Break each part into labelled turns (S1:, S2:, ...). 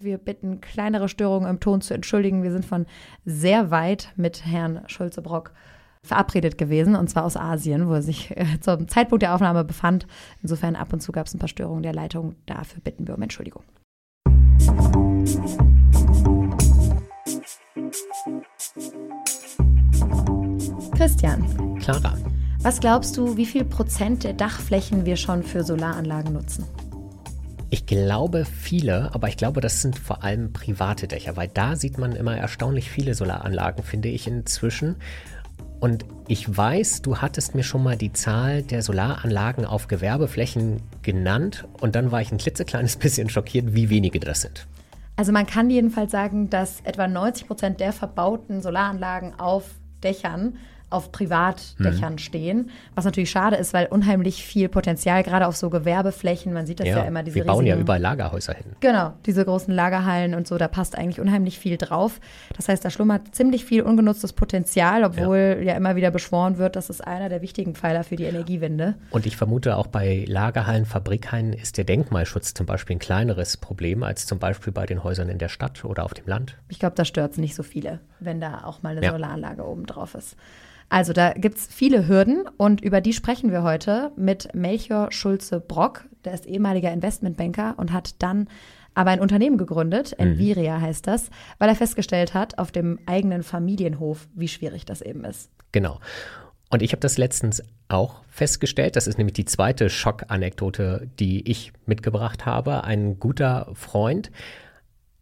S1: Wir bitten, kleinere Störungen im Ton zu entschuldigen. Wir sind von sehr weit mit Herrn Schulze-Brock verabredet gewesen, und zwar aus Asien, wo er sich äh, zum Zeitpunkt der Aufnahme befand. Insofern ab und zu gab es ein paar Störungen der Leitung. Dafür bitten wir um Entschuldigung. Christian.
S2: Clara.
S1: Was glaubst du, wie viel Prozent der Dachflächen wir schon für Solaranlagen nutzen?
S2: Ich glaube viele, aber ich glaube, das sind vor allem private Dächer, weil da sieht man immer erstaunlich viele Solaranlagen, finde ich inzwischen. Und ich weiß, du hattest mir schon mal die Zahl der Solaranlagen auf Gewerbeflächen genannt und dann war ich ein klitzekleines bisschen schockiert, wie wenige das sind.
S1: Also man kann jedenfalls sagen, dass etwa 90 Prozent der verbauten Solaranlagen auf Dächern auf Privatdächern mhm. stehen. Was natürlich schade ist, weil unheimlich viel Potenzial, gerade auf so Gewerbeflächen, man sieht das ja, ja immer, diese
S2: Wir bauen riesigen, ja überall Lagerhäuser hin.
S1: Genau, diese großen Lagerhallen und so, da passt eigentlich unheimlich viel drauf. Das heißt, da schlummert ziemlich viel ungenutztes Potenzial, obwohl ja, ja immer wieder beschworen wird, das ist einer der wichtigen Pfeiler für die Energiewende.
S2: Und ich vermute, auch bei Lagerhallen, Fabrikhallen ist der Denkmalschutz zum Beispiel ein kleineres Problem als zum Beispiel bei den Häusern in der Stadt oder auf dem Land.
S1: Ich glaube, da stört es nicht so viele, wenn da auch mal eine ja. Solaranlage oben drauf ist. Also da gibt es viele Hürden und über die sprechen wir heute mit Melchior Schulze-Brock. Der ist ehemaliger Investmentbanker und hat dann aber ein Unternehmen gegründet, mhm. Enviria heißt das, weil er festgestellt hat auf dem eigenen Familienhof, wie schwierig das eben ist.
S2: Genau. Und ich habe das letztens auch festgestellt. Das ist nämlich die zweite Schockanekdote, die ich mitgebracht habe. Ein guter Freund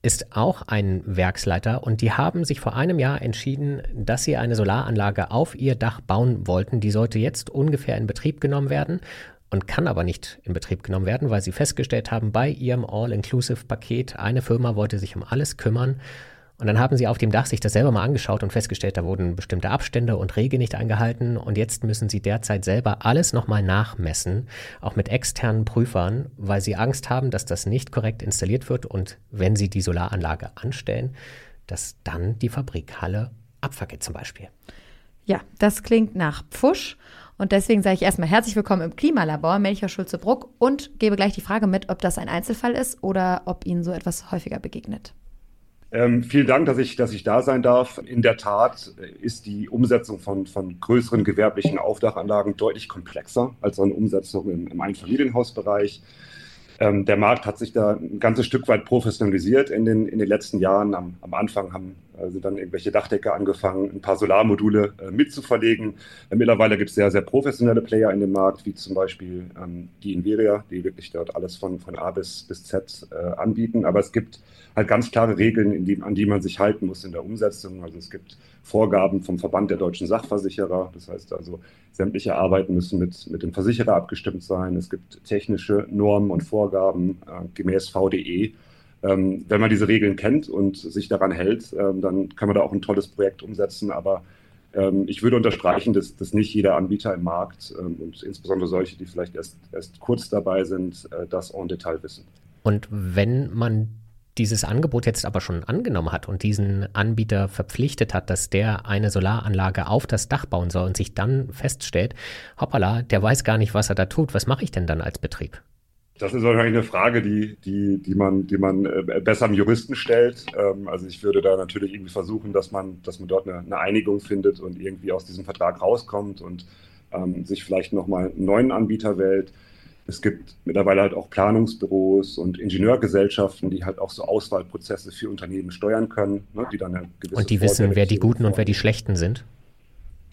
S2: ist auch ein Werksleiter und die haben sich vor einem Jahr entschieden, dass sie eine Solaranlage auf ihr Dach bauen wollten. Die sollte jetzt ungefähr in Betrieb genommen werden und kann aber nicht in Betrieb genommen werden, weil sie festgestellt haben, bei ihrem All-Inclusive-Paket, eine Firma wollte sich um alles kümmern und dann haben sie auf dem Dach sich das selber mal angeschaut und festgestellt, da wurden bestimmte Abstände und Regeln nicht eingehalten. Und jetzt müssen sie derzeit selber alles nochmal nachmessen, auch mit externen Prüfern, weil sie Angst haben, dass das nicht korrekt installiert wird und wenn sie die Solaranlage anstellen, dass dann die Fabrikhalle abfackelt zum Beispiel.
S1: Ja, das klingt nach Pfusch. Und deswegen sage ich erstmal herzlich willkommen im Klimalabor, Melchior Schulze-Bruck, und gebe gleich die Frage mit, ob das ein Einzelfall ist oder ob Ihnen so etwas häufiger begegnet.
S3: Ähm, vielen Dank, dass ich, dass ich da sein darf. In der Tat ist die Umsetzung von, von größeren gewerblichen Aufdachanlagen deutlich komplexer als eine Umsetzung im, im Einfamilienhausbereich. Ähm, der Markt hat sich da ein ganzes Stück weit professionalisiert in den, in den letzten Jahren. Am, am Anfang haben, sind dann irgendwelche Dachdecker angefangen, ein paar Solarmodule äh, mitzuverlegen. Äh, mittlerweile gibt es sehr, sehr professionelle Player in dem Markt, wie zum Beispiel ähm, die Inveria, die wirklich dort alles von, von A bis, bis Z äh, anbieten. Aber es gibt halt ganz klare Regeln, die, an die man sich halten muss in der Umsetzung. Also es gibt Vorgaben vom Verband der deutschen Sachversicherer. Das heißt also, sämtliche Arbeiten müssen mit, mit dem Versicherer abgestimmt sein. Es gibt technische Normen und Vorgaben äh, gemäß VDE. Ähm, wenn man diese Regeln kennt und sich daran hält, ähm, dann kann man da auch ein tolles Projekt umsetzen. Aber ähm, ich würde unterstreichen, dass, dass nicht jeder Anbieter im Markt ähm, und insbesondere solche, die vielleicht erst, erst kurz dabei sind, äh, das en Detail wissen.
S2: Und wenn man dieses Angebot jetzt aber schon angenommen hat und diesen Anbieter verpflichtet hat, dass der eine Solaranlage auf das Dach bauen soll und sich dann feststellt, hoppala, der weiß gar nicht, was er da tut, was mache ich denn dann als Betrieb?
S3: Das ist wahrscheinlich eine Frage, die, die, die, man, die man äh, besser am Juristen stellt. Ähm, also ich würde da natürlich irgendwie versuchen, dass man, dass man dort eine, eine Einigung findet und irgendwie aus diesem Vertrag rauskommt und ähm, sich vielleicht nochmal einen neuen Anbieter wählt. Es gibt mittlerweile halt auch Planungsbüros und Ingenieurgesellschaften, die halt auch so Auswahlprozesse für Unternehmen steuern können, ne, die dann eine
S2: gewisse Und die wissen, wer die Guten und wer die Schlechten sind?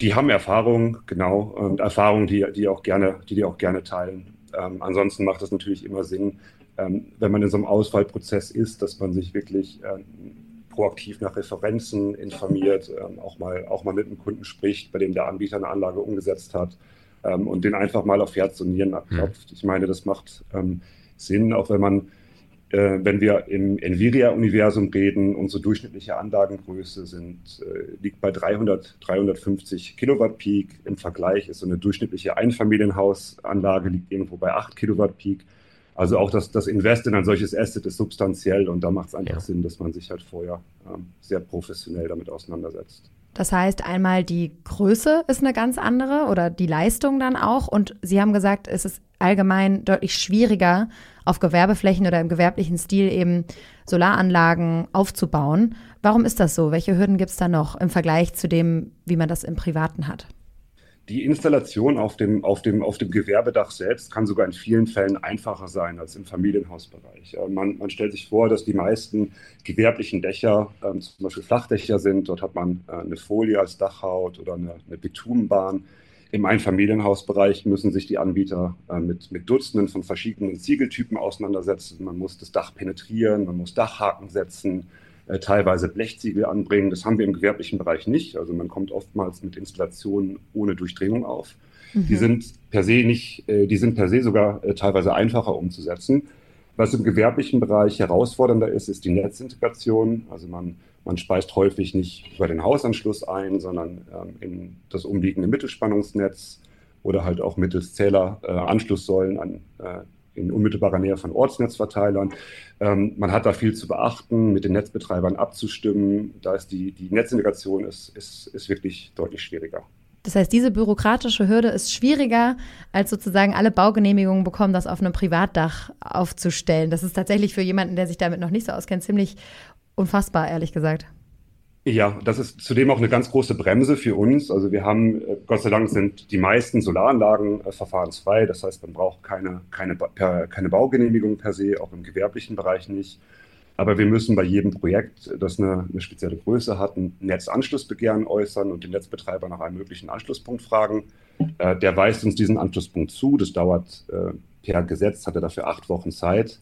S3: Die haben Erfahrung, genau, und Erfahrung, die, die, auch gerne, die die auch gerne teilen. Ähm, ansonsten macht es natürlich immer Sinn, ähm, wenn man in so einem Auswahlprozess ist, dass man sich wirklich ähm, proaktiv nach Referenzen informiert, ähm, auch, mal, auch mal mit einem Kunden spricht, bei dem der Anbieter eine Anlage umgesetzt hat ähm, und den einfach mal auf Herz und Nieren abklopft. Mhm. Ich meine, das macht ähm, Sinn, auch wenn man, äh, wenn wir im Nvidia-Universum reden, unsere durchschnittliche Anlagengröße sind, äh, liegt bei 300, 350 Kilowatt Peak. Im Vergleich ist so eine durchschnittliche Einfamilienhausanlage liegt irgendwo bei 8 Kilowatt Peak. Also auch das, das Invest in ein solches Asset ist substanziell und da macht es einfach ja. Sinn, dass man sich halt vorher ähm, sehr professionell damit auseinandersetzt.
S1: Das heißt, einmal die Größe ist eine ganz andere oder die Leistung dann auch. Und Sie haben gesagt, es ist allgemein deutlich schwieriger, auf Gewerbeflächen oder im gewerblichen Stil eben Solaranlagen aufzubauen. Warum ist das so? Welche Hürden gibt es da noch im Vergleich zu dem, wie man das im Privaten hat?
S3: Die Installation auf dem, auf, dem, auf dem Gewerbedach selbst kann sogar in vielen Fällen einfacher sein als im Familienhausbereich. Man, man stellt sich vor, dass die meisten gewerblichen Dächer ähm, zum Beispiel Flachdächer sind. Dort hat man äh, eine Folie als Dachhaut oder eine, eine Bitumenbahn. Im Einfamilienhausbereich müssen sich die Anbieter äh, mit, mit Dutzenden von verschiedenen Ziegeltypen auseinandersetzen. Man muss das Dach penetrieren, man muss Dachhaken setzen, äh, teilweise Blechziegel anbringen. Das haben wir im gewerblichen Bereich nicht. Also man kommt oftmals mit Installationen ohne Durchdringung auf. Mhm. Die sind per se nicht, äh, die sind per se sogar äh, teilweise einfacher umzusetzen. Was im gewerblichen Bereich herausfordernder ist, ist die Netzintegration. Also man, man speist häufig nicht über den Hausanschluss ein, sondern ähm, in das umliegende Mittelspannungsnetz oder halt auch mittels Zähleranschlusssäulen äh, an äh, in unmittelbarer Nähe von Ortsnetzverteilern. Ähm, man hat da viel zu beachten, mit den Netzbetreibern abzustimmen. Da ist die, die Netzintegration ist, ist, ist wirklich deutlich schwieriger.
S1: Das heißt, diese bürokratische Hürde ist schwieriger, als sozusagen alle Baugenehmigungen bekommen, das auf einem Privatdach aufzustellen. Das ist tatsächlich für jemanden, der sich damit noch nicht so auskennt, ziemlich unfassbar, ehrlich gesagt.
S3: Ja, das ist zudem auch eine ganz große Bremse für uns. Also wir haben, äh, Gott sei Dank sind die meisten Solaranlagen äh, verfahrensfrei. Das heißt, man braucht keine, keine, keine Baugenehmigung per se, auch im gewerblichen Bereich nicht. Aber wir müssen bei jedem Projekt, das eine, eine spezielle Größe hat, ein Netzanschlussbegehren äußern und den Netzbetreiber nach einem möglichen Anschlusspunkt fragen. Äh, der weist uns diesen Anschlusspunkt zu. Das dauert äh, per Gesetz, hat er dafür acht Wochen Zeit.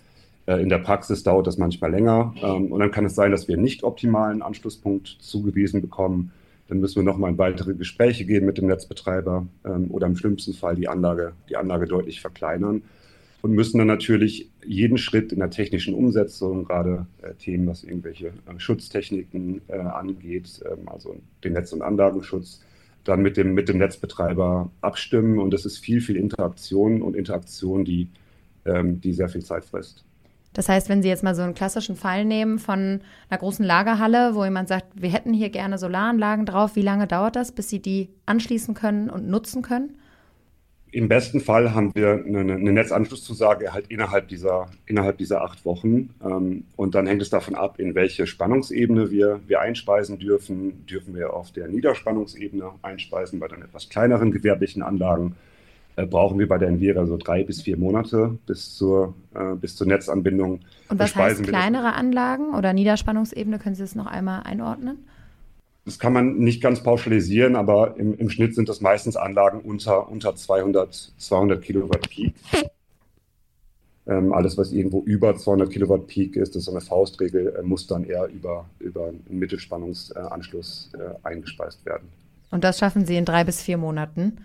S3: Äh, in der Praxis dauert das manchmal länger. Ähm, und dann kann es sein, dass wir nicht optimalen Anschlusspunkt zugewiesen bekommen. Dann müssen wir nochmal in weitere Gespräche gehen mit dem Netzbetreiber ähm, oder im schlimmsten Fall die Anlage, die Anlage deutlich verkleinern. Und müssen dann natürlich jeden Schritt in der technischen Umsetzung, gerade äh, Themen, was irgendwelche äh, Schutztechniken angeht, ähm, also den Netz- und Anlagenschutz, dann mit dem, mit dem Netzbetreiber abstimmen. Und das ist viel, viel Interaktion und Interaktion, die, die sehr viel Zeit frisst.
S1: Das heißt, wenn Sie jetzt mal so einen klassischen Fall nehmen von einer großen Lagerhalle, wo jemand sagt, wir hätten hier gerne Solaranlagen drauf, wie lange dauert das, bis Sie die anschließen können und nutzen können?
S3: Im besten Fall haben wir eine, eine Netzanschlusszusage halt innerhalb dieser, innerhalb dieser acht Wochen. Ähm, und dann hängt es davon ab, in welche Spannungsebene wir, wir einspeisen dürfen. Dürfen wir auf der Niederspannungsebene einspeisen bei den etwas kleineren gewerblichen Anlagen brauchen wir bei der Envira so drei bis vier Monate bis zur, äh, bis zur Netzanbindung.
S1: Und was heißt kleinere Anlagen oder Niederspannungsebene? Können Sie das noch einmal einordnen?
S3: Das kann man nicht ganz pauschalisieren, aber im, im Schnitt sind das meistens Anlagen unter, unter 200, 200 Kilowatt Peak. Ähm, alles, was irgendwo über 200 Kilowatt Peak ist, das ist so eine Faustregel, äh, muss dann eher über, über einen Mittelspannungsanschluss äh, eingespeist werden.
S1: Und das schaffen Sie in drei bis vier Monaten?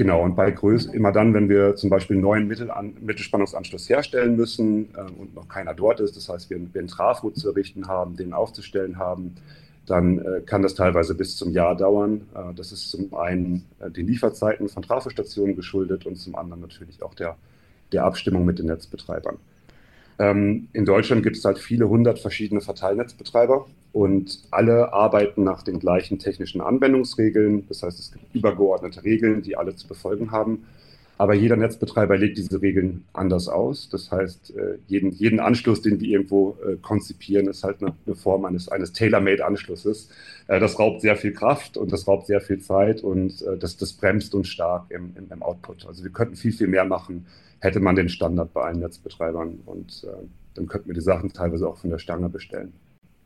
S3: Genau, und bei Größe, immer dann, wenn wir zum Beispiel einen neuen Mittelan Mittelspannungsanschluss herstellen müssen äh, und noch keiner dort ist, das heißt, wir, wir einen Trafo zu errichten haben, den aufzustellen haben, dann äh, kann das teilweise bis zum Jahr dauern. Äh, das ist zum einen äh, den Lieferzeiten von Trafostationen geschuldet und zum anderen natürlich auch der, der Abstimmung mit den Netzbetreibern. Ähm, in Deutschland gibt es halt viele hundert verschiedene Verteilnetzbetreiber und alle arbeiten nach den gleichen technischen Anwendungsregeln. Das heißt, es gibt übergeordnete Regeln, die alle zu befolgen haben. Aber jeder Netzbetreiber legt diese Regeln anders aus. Das heißt, äh, jeden, jeden Anschluss, den wir irgendwo äh, konzipieren, ist halt eine, Form eines, eines Tailor-Made-Anschlusses. Äh, das raubt sehr viel Kraft und das raubt sehr viel Zeit und das, das bremst uns stark im, im, im Output. Also wir könnten viel, viel mehr machen, hätte man den Standard bei allen Netzbetreibern und dann könnten wir die Sachen teilweise auch von der Stange bestellen.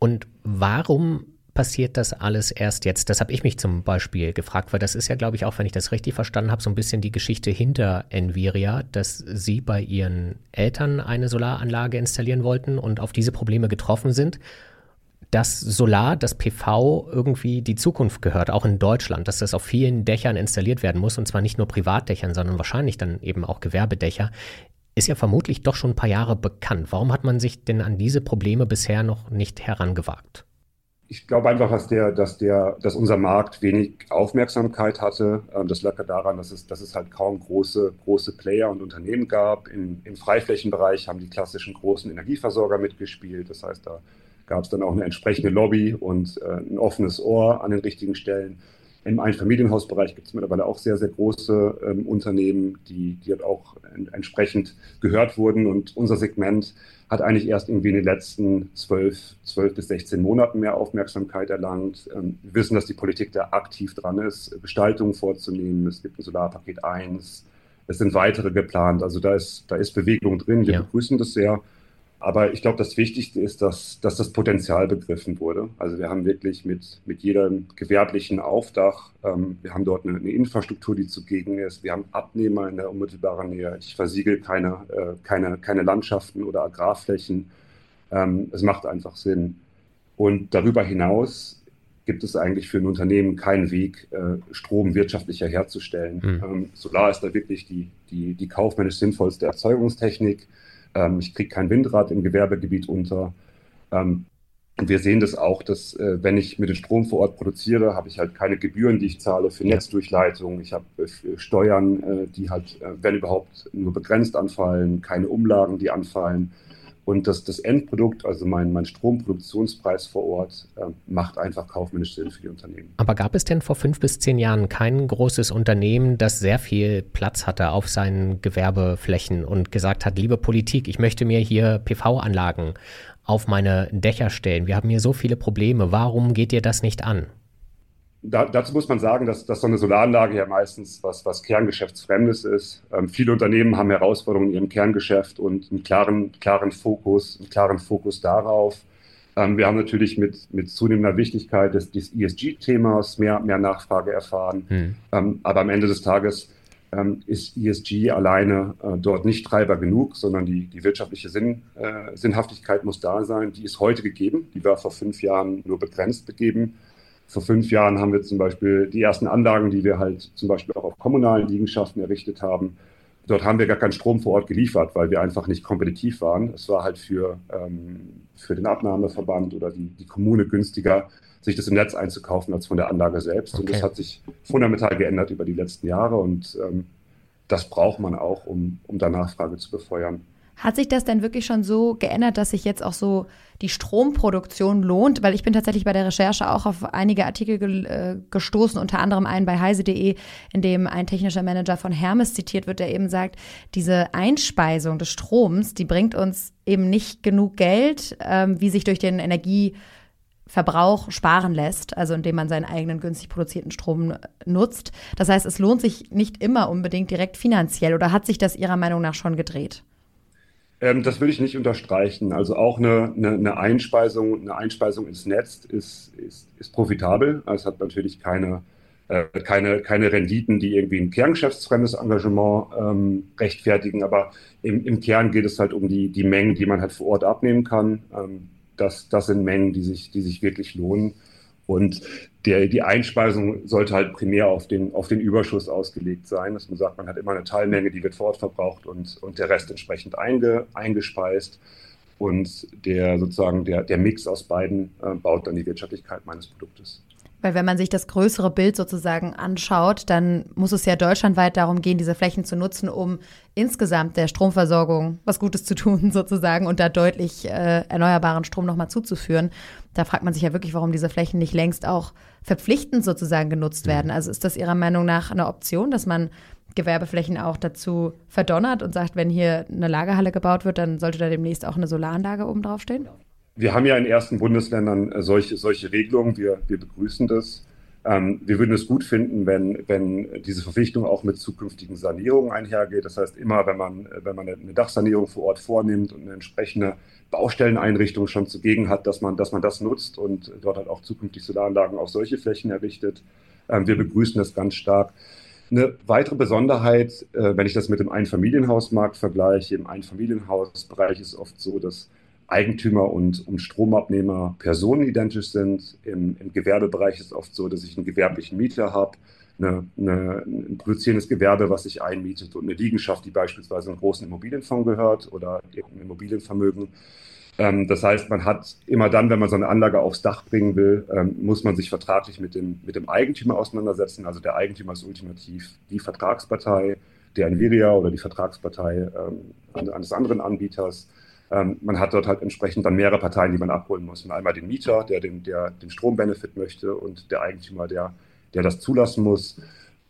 S2: Und warum passiert das alles erst jetzt? Das habe ich mich zum Beispiel gefragt, weil das ist ja, glaube ich, auch, wenn ich das richtig verstanden habe, so ein bisschen die Geschichte hinter Enviria, dass Sie bei Ihren Eltern eine Solaranlage installieren wollten und auf diese Probleme getroffen sind dass Solar, das PV irgendwie die Zukunft gehört, auch in Deutschland, dass das auf vielen Dächern installiert werden muss und zwar nicht nur Privatdächern, sondern wahrscheinlich dann eben auch Gewerbedächer, ist ja vermutlich doch schon ein paar Jahre bekannt. Warum hat man sich denn an diese Probleme bisher noch nicht herangewagt?
S3: Ich glaube einfach, dass, der, dass, der, dass unser Markt wenig Aufmerksamkeit hatte. Ähm, das lag daran, dass es, dass es halt kaum große, große Player und Unternehmen gab. Im, Im Freiflächenbereich haben die klassischen großen Energieversorger mitgespielt. Das heißt, da gab es dann auch eine entsprechende Lobby und äh, ein offenes Ohr an den richtigen Stellen. Im Einfamilienhausbereich gibt es mittlerweile auch sehr, sehr große ähm, Unternehmen, die, die halt auch en entsprechend gehört wurden. Und unser Segment hat eigentlich erst irgendwie in den letzten zwölf, zwölf bis 16 Monaten mehr Aufmerksamkeit erlangt. Ähm, wir wissen, dass die Politik da aktiv dran ist, Gestaltungen vorzunehmen. Es gibt ein Solarpaket 1, es sind weitere geplant. Also da ist, da ist Bewegung drin. Wir ja. begrüßen das sehr. Aber ich glaube, das Wichtigste ist, dass, dass das Potenzial begriffen wurde. Also wir haben wirklich mit, mit jedem gewerblichen Aufdach, ähm, wir haben dort eine, eine, Infrastruktur, die zugegen ist. Wir haben Abnehmer in der unmittelbaren Nähe. Ich versiegel keine, äh, keine, keine Landschaften oder Agrarflächen. Ähm, es macht einfach Sinn. Und darüber hinaus gibt es eigentlich für ein Unternehmen keinen Weg, äh, Strom wirtschaftlicher herzustellen. Mhm. Ähm, Solar ist da wirklich die, die, die kaufmännisch sinnvollste Erzeugungstechnik. Ähm, ich kriege kein Windrad im Gewerbegebiet unter. Ähm, und wir sehen das auch, dass äh, wenn ich mit dem Strom vor Ort produziere, habe ich halt keine Gebühren, die ich zahle für Netzdurchleitung. Ich habe äh, Steuern, äh, die halt, äh, wenn überhaupt, nur begrenzt anfallen, keine Umlagen, die anfallen. Und das, das Endprodukt, also mein, mein Stromproduktionspreis vor Ort, äh, macht einfach kaufmännisch Sinn für die Unternehmen.
S2: Aber gab es denn vor fünf bis zehn Jahren kein großes Unternehmen, das sehr viel Platz hatte auf seinen Gewerbeflächen und gesagt hat, liebe Politik, ich möchte mir hier PV-Anlagen auf meine Dächer stellen. Wir haben hier so viele Probleme. Warum geht ihr das nicht an?
S3: Da, dazu muss man sagen, dass, dass so eine Solaranlage ja meistens was, was Kerngeschäftsfremdes ist. Ähm, viele Unternehmen haben Herausforderungen in ihrem Kerngeschäft und einen klaren, klaren Fokus, einen klaren Fokus darauf. Ähm, wir haben natürlich mit, mit zunehmender Wichtigkeit des, des ESG-Themas mehr, mehr Nachfrage erfahren. Hm. Ähm, aber am Ende des Tages ähm, ist ESG alleine äh, dort nicht Treiber genug, sondern die, die wirtschaftliche Sinn, äh, Sinnhaftigkeit muss da sein. Die ist heute gegeben. Die war vor fünf Jahren nur begrenzt gegeben. Vor fünf Jahren haben wir zum Beispiel die ersten Anlagen, die wir halt zum Beispiel auch auf kommunalen Liegenschaften errichtet haben. Dort haben wir gar keinen Strom vor Ort geliefert, weil wir einfach nicht kompetitiv waren. Es war halt für, ähm, für den Abnahmeverband oder die, die Kommune günstiger, sich das im Netz einzukaufen als von der Anlage selbst. Okay. Und das hat sich fundamental geändert über die letzten Jahre und ähm, das braucht man auch, um, um da Nachfrage zu befeuern.
S1: Hat sich das denn wirklich schon so geändert, dass sich jetzt auch so die Stromproduktion lohnt? Weil ich bin tatsächlich bei der Recherche auch auf einige Artikel ge äh, gestoßen, unter anderem einen bei heise.de, in dem ein technischer Manager von Hermes zitiert wird, der eben sagt, diese Einspeisung des Stroms, die bringt uns eben nicht genug Geld, ähm, wie sich durch den Energieverbrauch sparen lässt, also indem man seinen eigenen günstig produzierten Strom nutzt. Das heißt, es lohnt sich nicht immer unbedingt direkt finanziell oder hat sich das Ihrer Meinung nach schon gedreht?
S3: Ähm, das würde ich nicht unterstreichen. Also auch eine, eine, eine, Einspeisung, eine Einspeisung ins Netz ist, ist, ist profitabel. Es hat natürlich keine, äh, keine, keine Renditen, die irgendwie ein kerngeschäftsfremdes Engagement ähm, rechtfertigen. Aber im, im Kern geht es halt um die, die Mengen, die man halt vor Ort abnehmen kann. Ähm, das, das sind Mengen, die sich, die sich wirklich lohnen. Und der, die Einspeisung sollte halt primär auf den, auf den Überschuss ausgelegt sein, dass man sagt, man hat immer eine Teilmenge, die wird vor Ort verbraucht und, und der Rest entsprechend einge, eingespeist. Und der sozusagen der, der Mix aus beiden äh, baut dann die Wirtschaftlichkeit meines Produktes.
S1: Weil wenn man sich das größere Bild sozusagen anschaut, dann muss es ja deutschlandweit darum gehen, diese Flächen zu nutzen, um insgesamt der Stromversorgung was Gutes zu tun sozusagen und da deutlich äh, erneuerbaren Strom nochmal zuzuführen. Da fragt man sich ja wirklich, warum diese Flächen nicht längst auch verpflichtend sozusagen genutzt werden. Also ist das Ihrer Meinung nach eine Option, dass man Gewerbeflächen auch dazu verdonnert und sagt, wenn hier eine Lagerhalle gebaut wird, dann sollte da demnächst auch eine Solaranlage oben drauf stehen?
S3: Wir haben ja in ersten Bundesländern äh, solche, solche Regelungen. Wir, wir begrüßen das. Ähm, wir würden es gut finden, wenn, wenn diese Verpflichtung auch mit zukünftigen Sanierungen einhergeht. Das heißt, immer wenn man, wenn man eine Dachsanierung vor Ort vornimmt und eine entsprechende Baustelleneinrichtung schon zugegen hat, dass man, dass man das nutzt und dort halt auch zukünftig Solaranlagen auf solche Flächen errichtet. Ähm, wir begrüßen das ganz stark. Eine weitere Besonderheit, äh, wenn ich das mit dem Einfamilienhausmarkt vergleiche, im Einfamilienhausbereich ist oft so, dass Eigentümer und, und Stromabnehmer personenidentisch sind. Im, Im, Gewerbebereich ist es oft so, dass ich einen gewerblichen Mieter habe, eine, eine, ein produzierendes Gewerbe, was sich einmietet und eine Liegenschaft, die beispielsweise einem großen Immobilienfonds gehört oder ein Immobilienvermögen. Ähm, das heißt, man hat immer dann, wenn man so eine Anlage aufs Dach bringen will, ähm, muss man sich vertraglich mit dem, mit dem Eigentümer auseinandersetzen. Also der Eigentümer ist ultimativ die Vertragspartei der Nvidia oder die Vertragspartei ähm, eines anderen Anbieters. Ähm, man hat dort halt entsprechend dann mehrere Parteien, die man abholen muss. Und einmal den Mieter, der den, der den Strombenefit möchte und der Eigentümer, der, der das zulassen muss.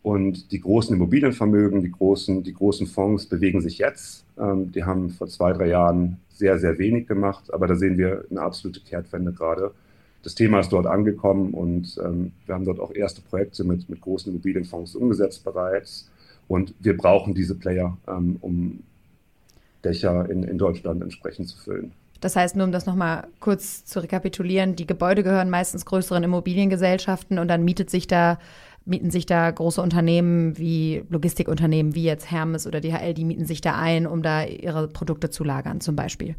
S3: Und die großen Immobilienvermögen, die großen, die großen Fonds bewegen sich jetzt. Ähm, die haben vor zwei, drei Jahren sehr, sehr wenig gemacht, aber da sehen wir eine absolute Kehrtwende gerade. Das Thema ist dort angekommen und ähm, wir haben dort auch erste Projekte mit, mit großen Immobilienfonds umgesetzt bereits. Und wir brauchen diese Player, ähm, um Dächer in, in Deutschland entsprechend zu füllen.
S1: Das heißt, nur um das nochmal kurz zu rekapitulieren, die Gebäude gehören meistens größeren Immobiliengesellschaften und dann mietet sich da, mieten sich da große Unternehmen wie Logistikunternehmen wie jetzt Hermes oder DHL, die mieten sich da ein, um da ihre Produkte zu lagern, zum Beispiel.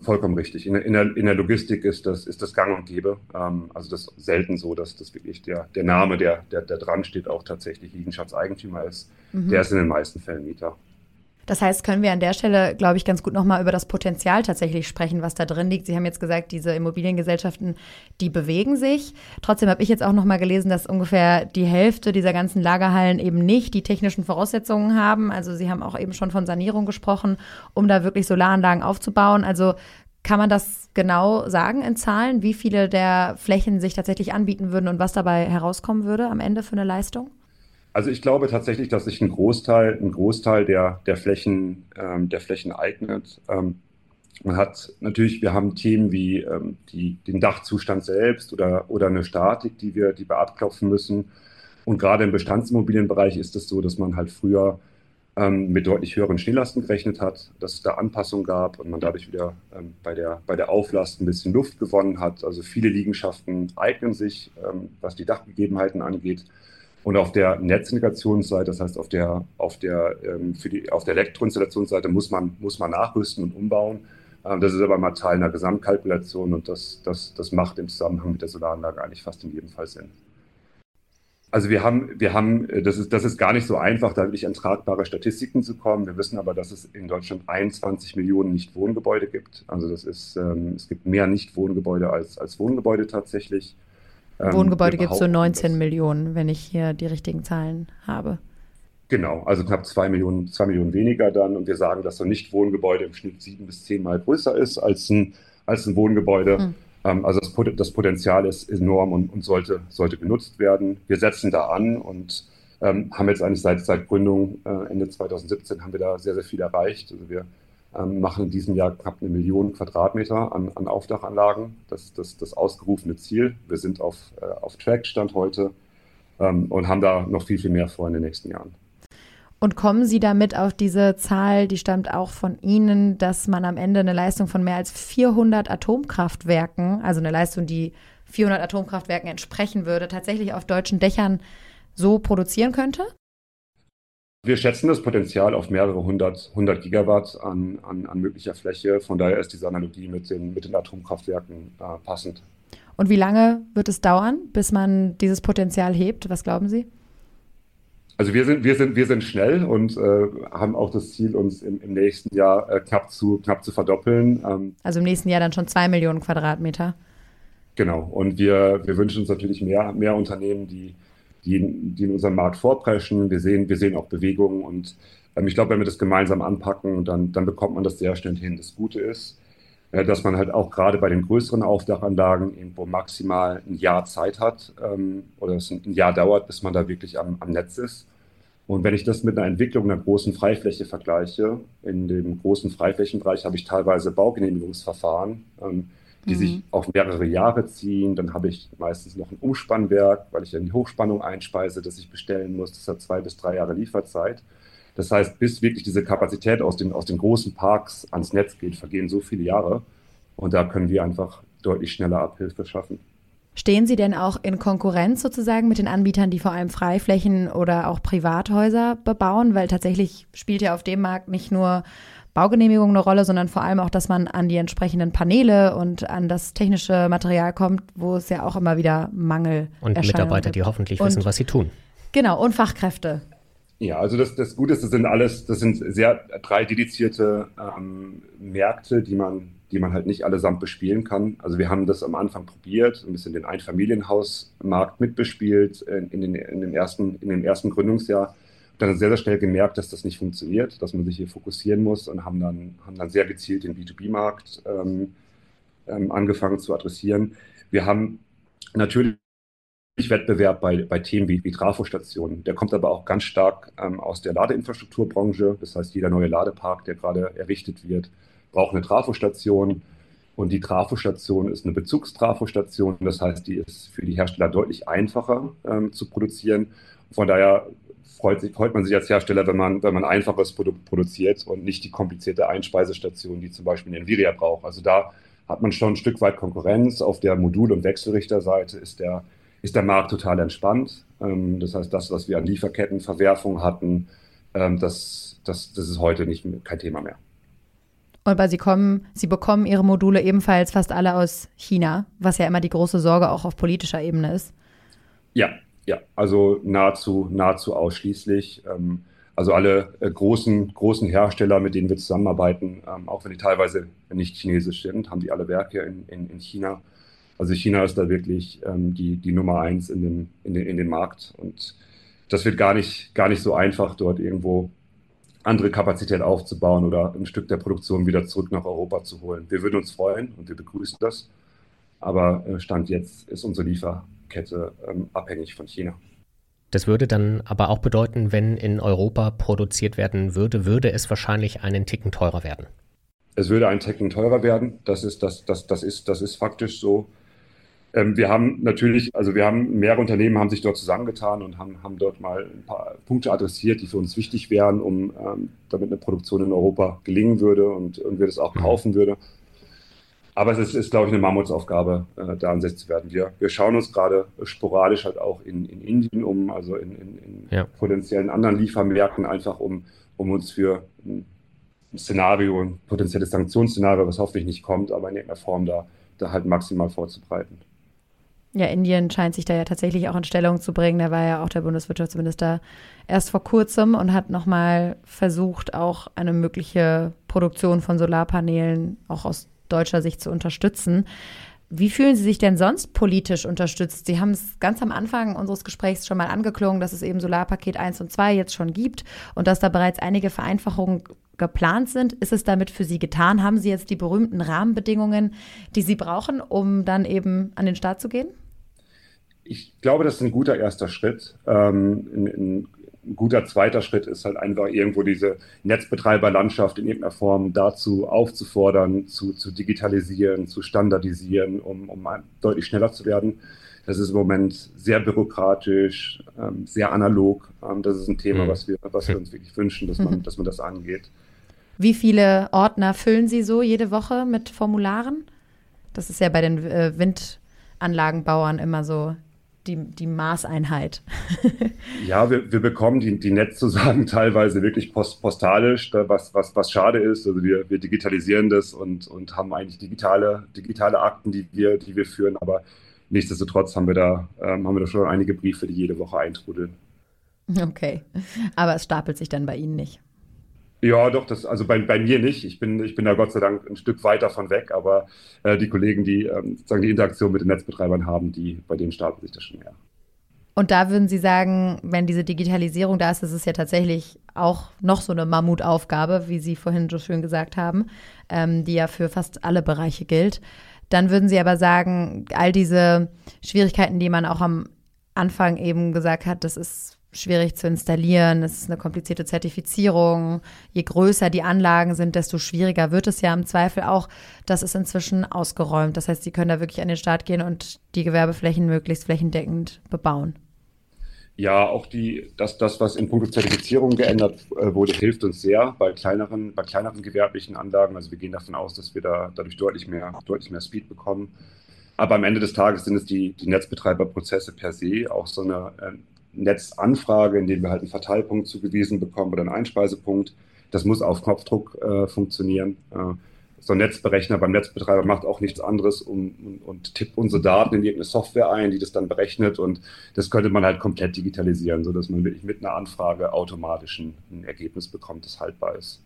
S3: Vollkommen richtig. In, in, der, in der, Logistik ist das, ist das gang und gäbe. Ähm, also das ist selten so, dass das wirklich der, der Name, der, der, der dran steht, auch tatsächlich Liegenschaftseigentümer ist. Mhm. Der ist in den meisten Fällen Mieter.
S1: Das heißt, können wir an der Stelle, glaube ich, ganz gut nochmal über das Potenzial tatsächlich sprechen, was da drin liegt. Sie haben jetzt gesagt, diese Immobiliengesellschaften, die bewegen sich. Trotzdem habe ich jetzt auch nochmal gelesen, dass ungefähr die Hälfte dieser ganzen Lagerhallen eben nicht die technischen Voraussetzungen haben. Also Sie haben auch eben schon von Sanierung gesprochen, um da wirklich Solaranlagen aufzubauen. Also kann man das genau sagen in Zahlen, wie viele der Flächen sich tatsächlich anbieten würden und was dabei herauskommen würde am Ende für eine Leistung?
S3: Also ich glaube tatsächlich, dass sich ein Großteil, ein Großteil der, der, Flächen, ähm, der Flächen eignet. Ähm, man hat natürlich, wir haben Themen wie ähm, die, den Dachzustand selbst oder, oder eine Statik, die wir, die wir abklopfen müssen. Und gerade im Bestandsimmobilienbereich ist es so, dass man halt früher ähm, mit deutlich höheren Schneelasten gerechnet hat, dass es da Anpassungen gab und man dadurch wieder ähm, bei, der, bei der Auflast ein bisschen Luft gewonnen hat. Also viele Liegenschaften eignen sich, ähm, was die Dachgegebenheiten angeht. Und auf der Netzintegrationsseite, das heißt auf der, auf der, ähm, für die, auf der Elektroinstallationsseite muss man, muss man nachrüsten und umbauen. Ähm, das ist aber mal Teil einer Gesamtkalkulation und das, das, das macht im Zusammenhang mit der Solaranlage eigentlich fast in jedem Fall Sinn. Also wir haben, wir haben, äh, das ist, das ist gar nicht so einfach, da wirklich an tragbare Statistiken zu kommen. Wir wissen aber, dass es in Deutschland 21 Millionen Nichtwohngebäude gibt. Also das ist, ähm, es gibt mehr Nichtwohngebäude als, als Wohngebäude tatsächlich.
S1: Ähm, Wohngebäude gibt es so 19 Millionen, wenn ich hier die richtigen Zahlen habe.
S3: Genau, also knapp zwei Millionen, zwei Millionen weniger dann. Und wir sagen, dass so ein Nicht-Wohngebäude im Schnitt sieben bis zehnmal größer ist als ein, als ein Wohngebäude. Hm. Ähm, also das, das, Potenzial ist enorm und, und, sollte, sollte genutzt werden. Wir setzen da an und ähm, haben jetzt eigentlich seit, seit Gründung äh, Ende 2017 haben wir da sehr, sehr viel erreicht. Also wir ähm, machen in diesem Jahr knapp eine Million Quadratmeter an, an Aufdachanlagen. Das ist das, das ausgerufene Ziel. Wir sind auf, äh, auf Track Stand heute ähm, und haben da noch viel, viel mehr vor in den nächsten Jahren.
S1: Und kommen Sie damit auf diese Zahl, die stammt auch von Ihnen, dass man am Ende eine Leistung von mehr als 400 Atomkraftwerken, also eine Leistung, die 400 Atomkraftwerken entsprechen würde, tatsächlich auf deutschen Dächern so produzieren könnte?
S3: Wir schätzen das Potenzial auf mehrere hundert, hundert Gigawatt an, an, an, möglicher Fläche. Von daher ist diese Analogie mit den, mit den Atomkraftwerken äh, passend.
S1: Und wie lange wird es dauern, bis man dieses Potenzial hebt? Was glauben Sie?
S3: Also wir sind, wir sind, wir sind schnell und äh, haben auch das Ziel, uns im, im nächsten Jahr äh, knapp, zu, knapp zu verdoppeln.
S1: Ähm, also im nächsten Jahr dann schon zwei Millionen Quadratmeter.
S3: Genau. Und wir, wir wünschen uns natürlich mehr, mehr Unternehmen, die die, die in unserem Markt vorpreschen. Wir sehen, wir sehen auch Bewegungen und ähm, ich glaube, wenn wir das gemeinsam anpacken, dann, dann bekommt man das sehr schnell hin. Das Gute ist, äh, dass man halt auch gerade bei den größeren Aufdachanlagen irgendwo maximal ein Jahr Zeit hat ähm, oder es ein Jahr dauert, bis man da wirklich am, am Netz ist. Und wenn ich das mit einer Entwicklung einer großen Freifläche vergleiche, in dem großen Freiflächenbereich habe ich teilweise Baugenehmigungsverfahren. Ähm, die mhm. sich auf mehrere Jahre ziehen. Dann habe ich meistens noch ein Umspannwerk, weil ich dann die Hochspannung einspeise, das ich bestellen muss. Das hat zwei bis drei Jahre Lieferzeit. Das heißt, bis wirklich diese Kapazität aus den, aus den großen Parks ans Netz geht, vergehen so viele Jahre. Und da können wir einfach deutlich schneller Abhilfe schaffen.
S1: Stehen Sie denn auch in Konkurrenz sozusagen mit den Anbietern, die vor allem Freiflächen oder auch Privathäuser bebauen? Weil tatsächlich spielt ja auf dem Markt nicht nur Baugenehmigung eine Rolle, sondern vor allem auch, dass man an die entsprechenden Paneele und an das technische Material kommt, wo es ja auch immer wieder Mangel
S2: Und Mitarbeiter, die hoffentlich und, wissen, was sie tun.
S1: Genau, und Fachkräfte.
S3: Ja, also das, das Gute ist, das sind alles, das sind sehr drei dedizierte ähm, Märkte, die man, die man halt nicht allesamt bespielen kann. Also wir haben das am Anfang probiert, ein bisschen den Einfamilienhausmarkt mitbespielt in, in, den, in, dem ersten, in dem ersten Gründungsjahr dann sehr, sehr schnell gemerkt, dass das nicht funktioniert, dass man sich hier fokussieren muss und haben dann, haben dann sehr gezielt den B2B-Markt ähm, ähm, angefangen zu adressieren. Wir haben natürlich Wettbewerb bei, bei Themen wie, wie Trafostationen. Der kommt aber auch ganz stark ähm, aus der Ladeinfrastrukturbranche. Das heißt, jeder neue Ladepark, der gerade errichtet wird, braucht eine Trafostation. Und die Trafostation ist eine Bezugstrafostation. Das heißt, die ist für die Hersteller deutlich einfacher ähm, zu produzieren. Von daher freut, sich, freut man sich als Hersteller, wenn man, wenn man ein einfaches Produkt produziert und nicht die komplizierte Einspeisestation, die zum Beispiel eine Nvidia braucht. Also da hat man schon ein Stück weit Konkurrenz. Auf der Modul- und Wechselrichterseite ist der, ist der Markt total entspannt. Ähm, das heißt, das, was wir an Lieferkettenverwerfung hatten, ähm, das, das, das ist heute nicht, kein Thema mehr.
S1: Aber sie kommen, sie bekommen ihre Module ebenfalls fast alle aus China, was ja immer die große Sorge auch auf politischer Ebene ist.
S3: Ja, ja, also nahezu, nahezu ausschließlich. Ähm, also alle äh, großen, großen Hersteller, mit denen wir zusammenarbeiten, ähm, auch wenn die teilweise nicht chinesisch sind, haben die alle Werke in, in, in China. Also China ist da wirklich ähm, die, die Nummer eins in dem, in, den, in dem Markt. Und das wird gar nicht, gar nicht so einfach, dort irgendwo andere Kapazität aufzubauen oder ein Stück der Produktion wieder zurück nach Europa zu holen. Wir würden uns freuen und wir begrüßen das. Aber äh, Stand jetzt ist unsere Lieferkette ähm, abhängig von China.
S2: Das würde dann aber auch bedeuten, wenn in Europa produziert werden würde, würde es wahrscheinlich einen Ticken teurer werden.
S3: Es würde einen Ticken teurer werden. Das ist, das, das, das ist, das ist faktisch so. Ähm, wir haben natürlich, also wir haben, mehrere Unternehmen haben sich dort zusammengetan und haben, haben dort mal ein paar Punkte adressiert, die für uns wichtig wären, um ähm, damit eine Produktion in Europa gelingen würde und, und wir das auch mhm. kaufen würde. Aber es ist, ist, glaube ich, eine Mammutsaufgabe, äh, da ansässig zu werden. Wir, wir schauen uns gerade sporadisch halt auch in, in Indien um, also in, in, in ja. potenziellen anderen Liefermärkten, einfach um, um uns für ein Szenario, ein potenzielles Sanktionsszenario, was hoffentlich nicht kommt, aber in irgendeiner Form da, da halt maximal vorzubereiten.
S1: Ja, Indien scheint sich da ja tatsächlich auch in Stellung zu bringen. Da war ja auch der Bundeswirtschaftsminister erst vor kurzem und hat nochmal versucht, auch eine mögliche Produktion von Solarpanelen auch aus deutscher Sicht zu unterstützen. Wie fühlen Sie sich denn sonst politisch unterstützt? Sie haben es ganz am Anfang unseres Gesprächs schon mal angeklungen, dass es eben Solarpaket 1 und 2 jetzt schon gibt und dass da bereits einige Vereinfachungen geplant sind. Ist es damit für Sie getan? Haben Sie jetzt die berühmten Rahmenbedingungen, die Sie brauchen, um dann eben an den Start zu gehen?
S3: Ich glaube, das ist ein guter erster Schritt. Ähm, in, in ein guter zweiter Schritt ist halt einfach irgendwo diese Netzbetreiberlandschaft in irgendeiner Form dazu aufzufordern, zu, zu digitalisieren, zu standardisieren, um, um deutlich schneller zu werden. Das ist im Moment sehr bürokratisch, ähm, sehr analog. Ähm, das ist ein Thema, mhm. was, wir, was wir uns wirklich wünschen, dass man, mhm. dass man das angeht.
S1: Wie viele Ordner füllen Sie so jede Woche mit Formularen? Das ist ja bei den äh, Windanlagenbauern immer so die, die Maßeinheit.
S3: ja, wir, wir bekommen die, die Netzzusagen teilweise wirklich post, postalisch, was, was, was schade ist. Also wir, wir digitalisieren das und, und haben eigentlich digitale, digitale Akten, die wir, die wir führen, aber nichtsdestotrotz haben wir da, ähm, haben wir da schon einige Briefe, die jede Woche eintrudeln.
S1: Okay, aber es stapelt sich dann bei Ihnen nicht.
S3: Ja, doch, das, also bei, bei mir nicht. Ich bin, ich bin da Gott sei Dank ein Stück weiter von weg, aber äh, die Kollegen, die ähm, sozusagen die Interaktion mit den Netzbetreibern haben, die, bei denen starten sich das schon mehr.
S1: Und da würden Sie sagen, wenn diese Digitalisierung da ist, ist es ja tatsächlich auch noch so eine Mammutaufgabe, wie Sie vorhin so schön gesagt haben, ähm, die ja für fast alle Bereiche gilt. Dann würden Sie aber sagen, all diese Schwierigkeiten, die man auch am Anfang eben gesagt hat, das ist schwierig zu installieren, es ist eine komplizierte Zertifizierung. Je größer die Anlagen sind, desto schwieriger wird es ja im Zweifel auch. Das ist inzwischen ausgeräumt. Das heißt, Sie können da wirklich an den Start gehen und die Gewerbeflächen möglichst flächendeckend bebauen.
S3: Ja, auch die, das, das, was in puncto Zertifizierung geändert äh, wurde, hilft uns sehr bei kleineren, bei kleineren gewerblichen Anlagen. Also wir gehen davon aus, dass wir da dadurch deutlich mehr, deutlich mehr Speed bekommen. Aber am Ende des Tages sind es die, die Netzbetreiberprozesse per se, auch so eine äh, Netzanfrage, in dem wir halt einen Verteilpunkt zugewiesen bekommen oder einen Einspeisepunkt. Das muss auf Knopfdruck äh, funktionieren. Äh, so ein Netzberechner beim Netzbetreiber macht auch nichts anderes um, und, und tippt unsere Daten in irgendeine Software ein, die das dann berechnet. Und das könnte man halt komplett digitalisieren, sodass man wirklich mit einer Anfrage automatisch ein, ein Ergebnis bekommt, das haltbar ist.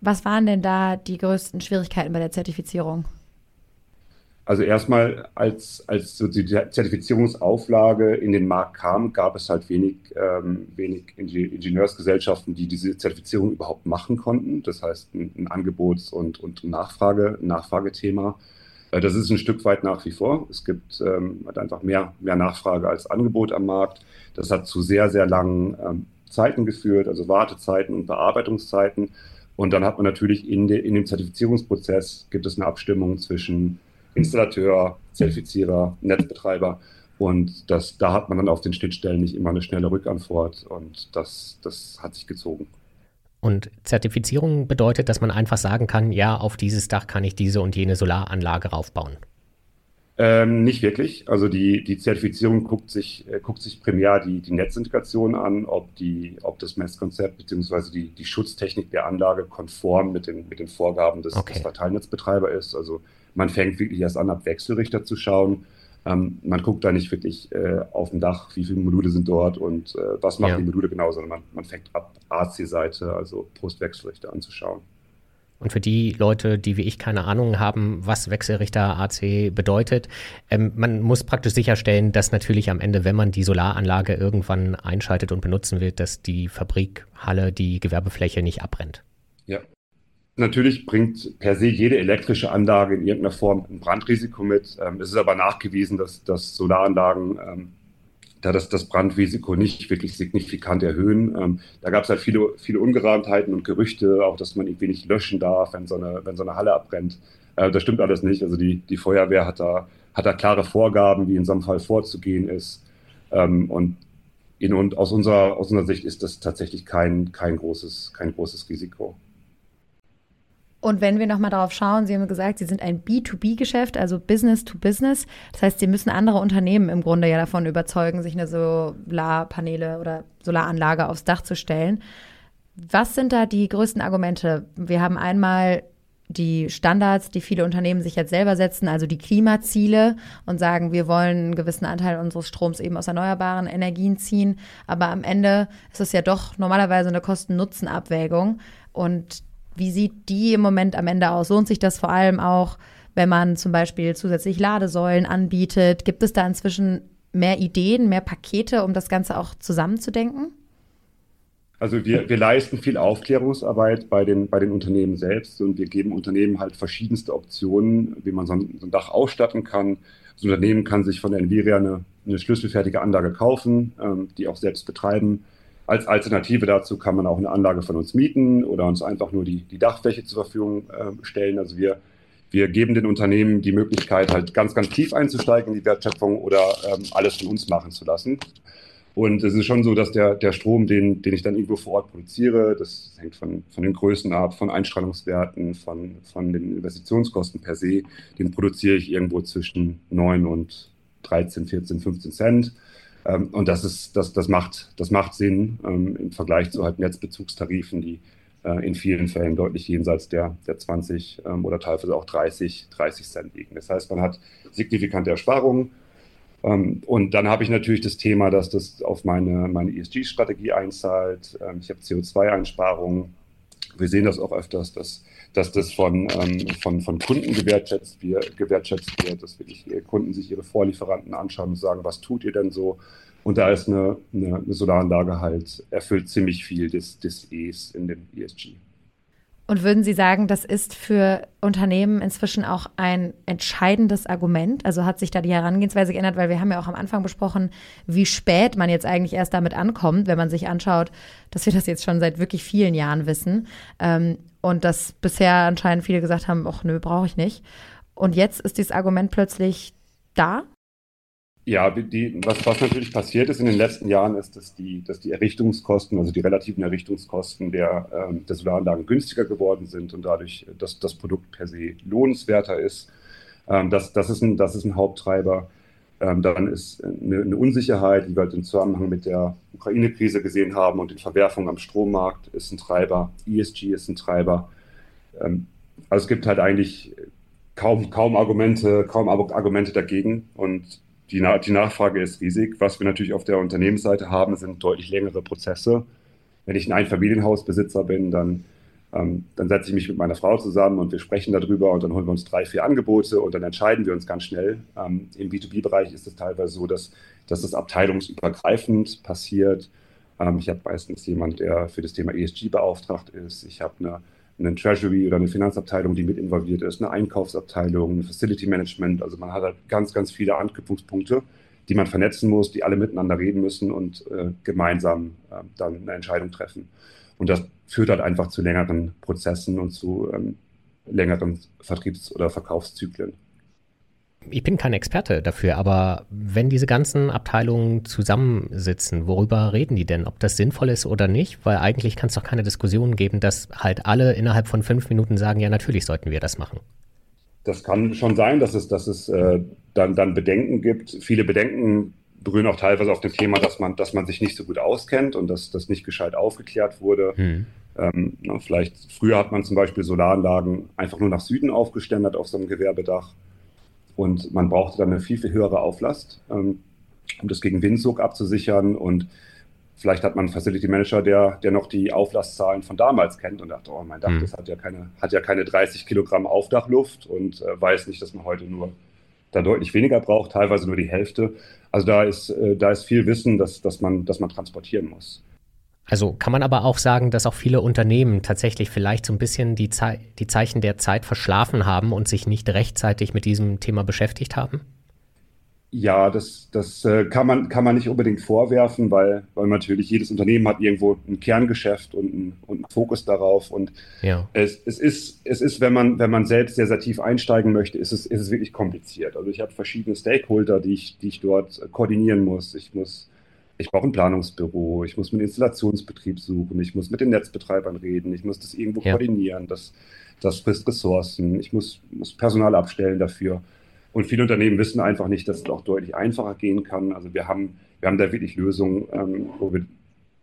S1: Was waren denn da die größten Schwierigkeiten bei der Zertifizierung?
S3: Also erstmal, als, als so die Zertifizierungsauflage in den Markt kam, gab es halt wenig, ähm, wenig Ingenieursgesellschaften, die diese Zertifizierung überhaupt machen konnten. Das heißt, ein, ein Angebots- und, und Nachfrage, Nachfragethema. Äh, das ist ein Stück weit nach wie vor. Es gibt ähm, halt einfach mehr, mehr Nachfrage als Angebot am Markt. Das hat zu sehr, sehr langen ähm, Zeiten geführt, also Wartezeiten und Bearbeitungszeiten. Und dann hat man natürlich in, de, in dem Zertifizierungsprozess gibt es eine Abstimmung zwischen Installateur, Zertifizierer, Netzbetreiber. Und das, da hat man dann auf den Schnittstellen nicht immer eine schnelle Rückantwort. Und das, das hat sich gezogen.
S2: Und Zertifizierung bedeutet, dass man einfach sagen kann, ja, auf dieses Dach kann ich diese und jene Solaranlage raufbauen.
S3: Ähm, nicht wirklich. Also die, die Zertifizierung guckt sich, äh, guckt sich primär die, die Netzintegration an, ob, die, ob das Messkonzept bzw. Die, die Schutztechnik der Anlage konform mit den, mit den Vorgaben des, okay. des Verteilnetzbetreiber ist. Also man fängt wirklich erst an, ab Wechselrichter zu schauen. Ähm, man guckt da nicht wirklich äh, auf dem Dach, wie viele Module sind dort und äh, was machen ja. die Module genau, sondern man, man fängt ab AC-Seite, also Postwechselrichter anzuschauen.
S2: Und für die Leute, die wie ich keine Ahnung haben, was Wechselrichter AC bedeutet, ähm, man muss praktisch sicherstellen, dass natürlich am Ende, wenn man die Solaranlage irgendwann einschaltet und benutzen will, dass die Fabrikhalle, die Gewerbefläche nicht abbrennt.
S3: Ja, Natürlich bringt per se jede elektrische Anlage in irgendeiner Form ein Brandrisiko mit. Ähm, es ist aber nachgewiesen, dass, dass Solaranlagen ähm, da das, das Brandrisiko nicht wirklich signifikant erhöhen. Ähm, da gab es halt viele, viele Ungereimtheiten und Gerüchte, auch dass man irgendwie nicht löschen darf, wenn so eine, wenn so eine Halle abbrennt. Äh, das stimmt alles nicht. Also die, die Feuerwehr hat da, hat da klare Vorgaben, wie in so einem Fall vorzugehen ist. Ähm, und in, und aus unserer, aus unserer Sicht ist das tatsächlich kein, kein, großes, kein großes Risiko.
S1: Und wenn wir nochmal darauf schauen, Sie haben gesagt, Sie sind ein B2B-Geschäft, also Business to Business. Das heißt, Sie müssen andere Unternehmen im Grunde ja davon überzeugen, sich eine Solarpaneele oder Solaranlage aufs Dach zu stellen. Was sind da die größten Argumente? Wir haben einmal die Standards, die viele Unternehmen sich jetzt selber setzen, also die Klimaziele und sagen, wir wollen einen gewissen Anteil unseres Stroms eben aus erneuerbaren Energien ziehen. Aber am Ende ist es ja doch normalerweise eine Kosten-Nutzen-Abwägung. Und wie sieht die im Moment am Ende aus? Lohnt sich das vor allem auch, wenn man zum Beispiel zusätzlich Ladesäulen anbietet? Gibt es da inzwischen mehr Ideen, mehr Pakete, um das Ganze auch zusammenzudenken?
S3: Also wir, wir leisten viel Aufklärungsarbeit bei den, bei den Unternehmen selbst und wir geben Unternehmen halt verschiedenste Optionen, wie man so ein, so ein Dach ausstatten kann. Das Unternehmen kann sich von der Nvidia eine, eine schlüsselfertige Anlage kaufen, ähm, die auch selbst betreiben als Alternative dazu kann man auch eine Anlage von uns mieten oder uns einfach nur die, die Dachfläche zur Verfügung äh, stellen. Also wir, wir geben den Unternehmen die Möglichkeit, halt ganz, ganz tief einzusteigen in die Wertschöpfung oder ähm, alles von uns machen zu lassen. Und es ist schon so, dass der, der Strom, den, den ich dann irgendwo vor Ort produziere, das hängt von, von den Größen ab, von Einstrahlungswerten, von, von den Investitionskosten per se, den produziere ich irgendwo zwischen 9 und 13, 14, 15 Cent. Ähm, und das ist, das, das macht, das macht Sinn ähm, im Vergleich zu halt Netzbezugstarifen, die äh, in vielen Fällen deutlich jenseits der, der 20 ähm, oder teilweise auch 30, 30 Cent liegen. Das heißt, man hat signifikante Ersparungen. Und dann habe ich natürlich das Thema, dass das auf meine, meine ESG-Strategie einzahlt. Ich habe CO2-Einsparungen. Wir sehen das auch öfters, dass dass das von, ähm, von, von Kunden gewertschätzt wird, gewertschätzt wird, dass wirklich Kunden sich ihre Vorlieferanten anschauen und sagen, was tut ihr denn so? Und da ist eine, eine, eine Solaranlage halt, erfüllt ziemlich viel des, des E's in dem ESG.
S1: Und würden Sie sagen, das ist für Unternehmen inzwischen auch ein entscheidendes Argument? Also hat sich da die Herangehensweise geändert, weil wir haben ja auch am Anfang besprochen, wie spät man jetzt eigentlich erst damit ankommt, wenn man sich anschaut, dass wir das jetzt schon seit wirklich vielen Jahren wissen. Ähm, und dass bisher anscheinend viele gesagt haben, ach nö, brauche ich nicht. Und jetzt ist dieses Argument plötzlich da?
S3: Ja, die, was, was natürlich passiert ist in den letzten Jahren, ist, dass die, dass die Errichtungskosten, also die relativen Errichtungskosten der, ähm, der Solaranlagen günstiger geworden sind und dadurch, dass das Produkt per se lohnenswerter ist. Ähm, das, das, ist ein, das ist ein Haupttreiber. Ähm, dann ist eine, eine, Unsicherheit, die wir halt im Zusammenhang mit der Ukraine-Krise gesehen haben und den Verwerfungen am Strommarkt, ist ein Treiber. ESG ist ein Treiber. Ähm, also es gibt halt eigentlich kaum, kaum Argumente, kaum Argumente dagegen und die, die Nachfrage ist riesig. Was wir natürlich auf der Unternehmensseite haben, sind deutlich längere Prozesse. Wenn ich ein Einfamilienhausbesitzer bin, dann Ähm, dann setze ich mich mit meiner Frau zusammen und wir sprechen darüber und dann holen wir uns drei, vier Angebote und dann entscheiden wir uns ganz schnell. Ähm, Im B2B-Bereich ist es teilweise so, dass, dass das abteilungsübergreifend passiert. Ähm, ich habe meistens jemanden, der für das Thema ESG beauftragt ist. Ich habe eine, eine Treasury oder eine Finanzabteilung, die mit involviert ist, eine Einkaufsabteilung, ein Facility Management. Also man hat halt ganz, ganz viele Anknüpfungspunkte, die man vernetzen muss, die alle miteinander reden müssen und äh, gemeinsam äh, dann eine Entscheidung treffen. Und das führt halt einfach zu längeren Prozessen und zu ähm, längeren Vertriebs- oder Verkaufszyklen.
S2: Ich bin kein Experte dafür, aber wenn diese ganzen Abteilungen zusammensitzen, worüber reden die denn? Ob das sinnvoll ist oder nicht? Weil eigentlich kann es doch keine Diskussion geben, dass halt alle innerhalb von fünf Minuten sagen, ja, natürlich sollten wir das machen.
S3: Das kann schon sein, dass es, dass es äh, dann, dann Bedenken gibt. Viele Bedenken berühren auch teilweise auf dem Thema, dass man, dass man sich nicht so gut auskennt und dass das nicht gescheit aufgeklärt wurde. Hm. Ähm, na, vielleicht früher hat man zum Beispiel Solaranlagen einfach nur nach Süden aufgeständert auf so einem Gewerbedach und man brauchte dann eine viel, viel höhere Auflast, ähm, um das gegen Windzug abzusichern und vielleicht hat man einen Facility Manager, der, der noch die Auflastzahlen von damals kennt und dachte, oh, mein Dach, hm. das hat ja keine, hat ja keine 30 Kilogramm Aufdachluft und äh, weiß nicht, dass man heute nur da deutlich weniger braucht, teilweise nur die Hälfte. Also da ist, äh, da ist viel Wissen, dass, dass, man, dass man transportieren muss.
S2: Also kann man aber auch sagen, dass auch viele Unternehmen tatsächlich vielleicht so ein bisschen die, Ze die Zeichen der Zeit verschlafen haben und sich nicht rechtzeitig mit diesem Thema beschäftigt haben?
S3: Ja, das, das äh, kann, man, kann man nicht unbedingt vorwerfen, weil, weil natürlich jedes Unternehmen hat irgendwo ein Kerngeschäft und, ein, und einen Fokus darauf. Und ja. es, es, ist, es ist, wenn man, wenn man selbst sehr, sehr tief einsteigen möchte, ist es, ist es wirklich kompliziert. Also ich habe verschiedene Stakeholder, die ich, die ich dort koordinieren muss. Ich muss, ich brauche ein Planungsbüro, ich muss einen Installationsbetrieb suchen, ich muss mit den Netzbetreibern reden, ich muss das irgendwo ja. koordinieren, das, das frisst Ressourcen, ich muss, muss Personal abstellen dafür. Und viele Unternehmen wissen einfach nicht, dass es auch deutlich einfacher gehen kann. Also wir haben, wir haben da wirklich Lösungen, ähm, wo wir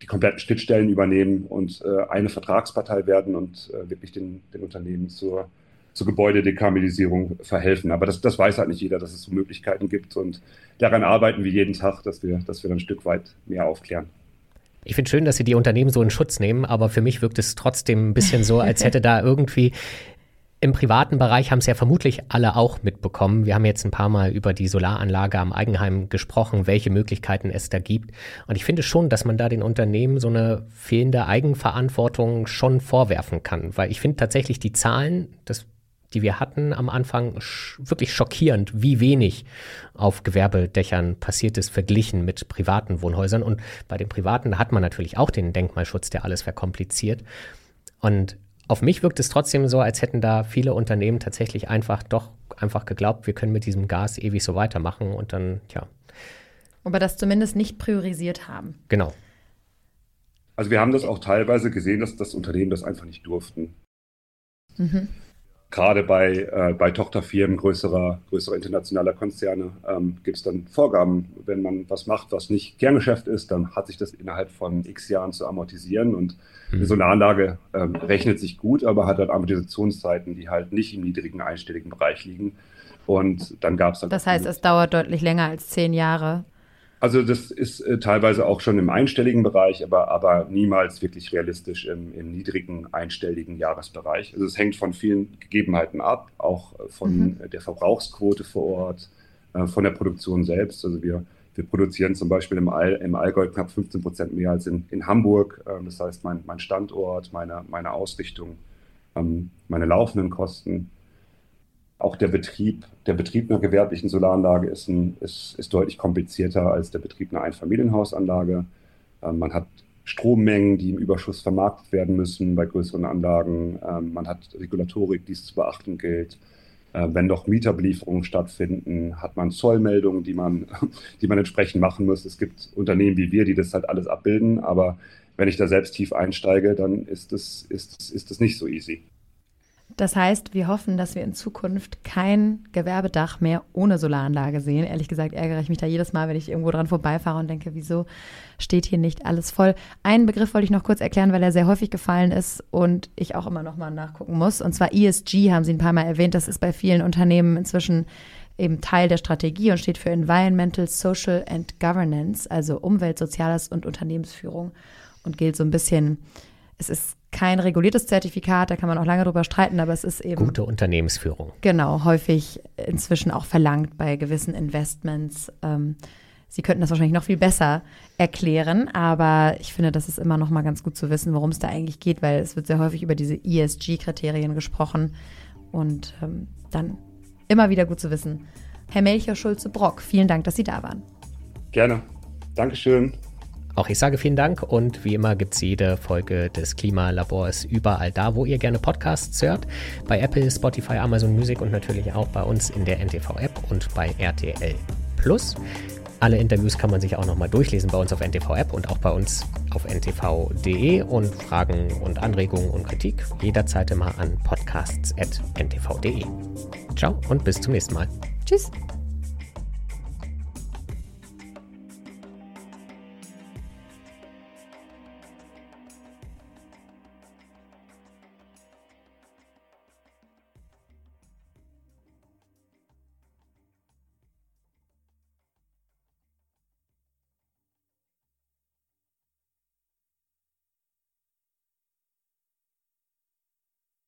S3: die kompletten Schnittstellen übernehmen und äh, eine Vertragspartei werden und äh, wirklich den, den Unternehmen zur, zur Gebäudedekarbonisierung verhelfen. Aber das, das weiß halt nicht jeder, dass es so Möglichkeiten gibt. Und daran arbeiten wir jeden Tag, dass wir, dass wir dann ein Stück weit mehr aufklären.
S2: Ich finde schön, dass Sie die Unternehmen so in Schutz nehmen, aber für mich wirkt es trotzdem ein bisschen so, als hätte da irgendwie im privaten Bereich haben es ja vermutlich alle auch mitbekommen. Wir haben jetzt ein paar Mal über die Solaranlage am Eigenheim gesprochen, welche Möglichkeiten es da gibt. Und ich finde schon, dass man da den Unternehmen so eine fehlende Eigenverantwortung schon vorwerfen kann. Weil ich finde tatsächlich die Zahlen, das, die wir hatten am Anfang, sch wirklich schockierend, wie wenig auf Gewerbedächern passiert ist, verglichen mit privaten Wohnhäusern. Und bei den privaten, hat man natürlich auch den Denkmalschutz, der alles verkompliziert. Und auf mich wirkt es trotzdem so, als hätten da viele Unternehmen tatsächlich einfach doch einfach geglaubt, wir können mit diesem Gas ewig so weitermachen und dann, ja.
S1: Aber das zumindest nicht priorisiert haben.
S2: Genau.
S3: Also wir haben das auch teilweise gesehen, dass das Unternehmen das einfach nicht durften. Mhm gerade bei, äh, bei Tochterfirmen größerer, größerer internationaler Konzerne ähm, gibt es dann Vorgaben. Wenn man was macht, was nicht Kerngeschäft ist, dann hat sich das innerhalb von x Jahren zu amortisieren. Und mhm. so eine Anlage ähm, rechnet sich gut, aber hat halt Amortisationszeiten, die halt nicht im niedrigen einstelligen Bereich liegen. Und dann gab es dann.
S1: Das heißt, es dauert deutlich länger als zehn Jahre.
S3: Also das ist äh, teilweise auch schon im einstelligen Bereich, aber, aber niemals wirklich realistisch im, im niedrigen einstelligen Jahresbereich. Also es hängt von vielen Gegebenheiten ab, auch von mhm. der Verbrauchsquote vor Ort, äh, von der Produktion selbst. Also wir, wir produzieren zum Beispiel im, All, im Allgäu knapp 15 Prozent mehr als in, in Hamburg. Ähm, das heißt, mein, mein Standort, meine, meine Ausrichtung, ähm, meine laufenden Kosten auch der Betrieb, der Betrieb einer gewerblichen Solaranlage ist, ein, ist, ist deutlich komplizierter als der Betrieb einer Einfamilienhausanlage. Ähm, man hat Strommengen, die im Überschuss vermarktet werden müssen bei größeren Anlagen. Ähm, man hat Regulatorik, die es zu beachten gilt. Äh, wenn doch Mieterbelieferungen stattfinden, hat man Zollmeldungen, die man, die man entsprechend machen muss. Es gibt Unternehmen wie wir, die das halt alles abbilden, aber wenn ich da selbst tief einsteige, dann ist es ist, ist das nicht so easy.
S1: Das heißt, wir hoffen, dass wir in Zukunft kein Gewerbedach mehr ohne Solaranlage sehen. Ehrlich gesagt ärgere ich mich da jedes Mal, wenn ich irgendwo dran vorbeifahre und denke, wieso steht hier nicht alles voll. Einen Begriff wollte ich noch kurz erklären, weil er sehr häufig gefallen ist und ich auch immer noch mal nachgucken muss. Und zwar ESG haben Sie ein paar Mal erwähnt. Das ist bei vielen Unternehmen inzwischen eben Teil der Strategie und steht für Environmental, Social and Governance, also Umwelt, Soziales und Unternehmensführung und gilt so ein bisschen, es ist kein reguliertes Zertifikat, da kann man auch lange drüber streiten, aber es ist eben.
S2: Gute Unternehmensführung.
S1: Genau, häufig inzwischen auch verlangt bei gewissen Investments. Ähm, Sie könnten das wahrscheinlich noch viel besser erklären, aber ich finde, das ist immer noch mal ganz gut zu wissen, worum es da eigentlich geht, weil es wird sehr häufig über diese ESG-Kriterien gesprochen und ähm, dann immer wieder gut zu wissen. Herr Melchior Schulze-Brock, vielen Dank, dass Sie da waren.
S3: Gerne. Dankeschön.
S2: Auch ich sage vielen Dank und wie immer gibt es jede Folge des Klimalabors überall da, wo ihr gerne Podcasts hört. Bei Apple, Spotify, Amazon Music und natürlich auch bei uns in der NTV-App und bei RTL Plus. Alle Interviews kann man sich auch nochmal durchlesen bei uns auf NTV-App und auch bei uns auf ntv.de und Fragen und Anregungen und Kritik jederzeit immer an podcasts.ntv.de. Ciao und bis zum nächsten Mal.
S1: Tschüss.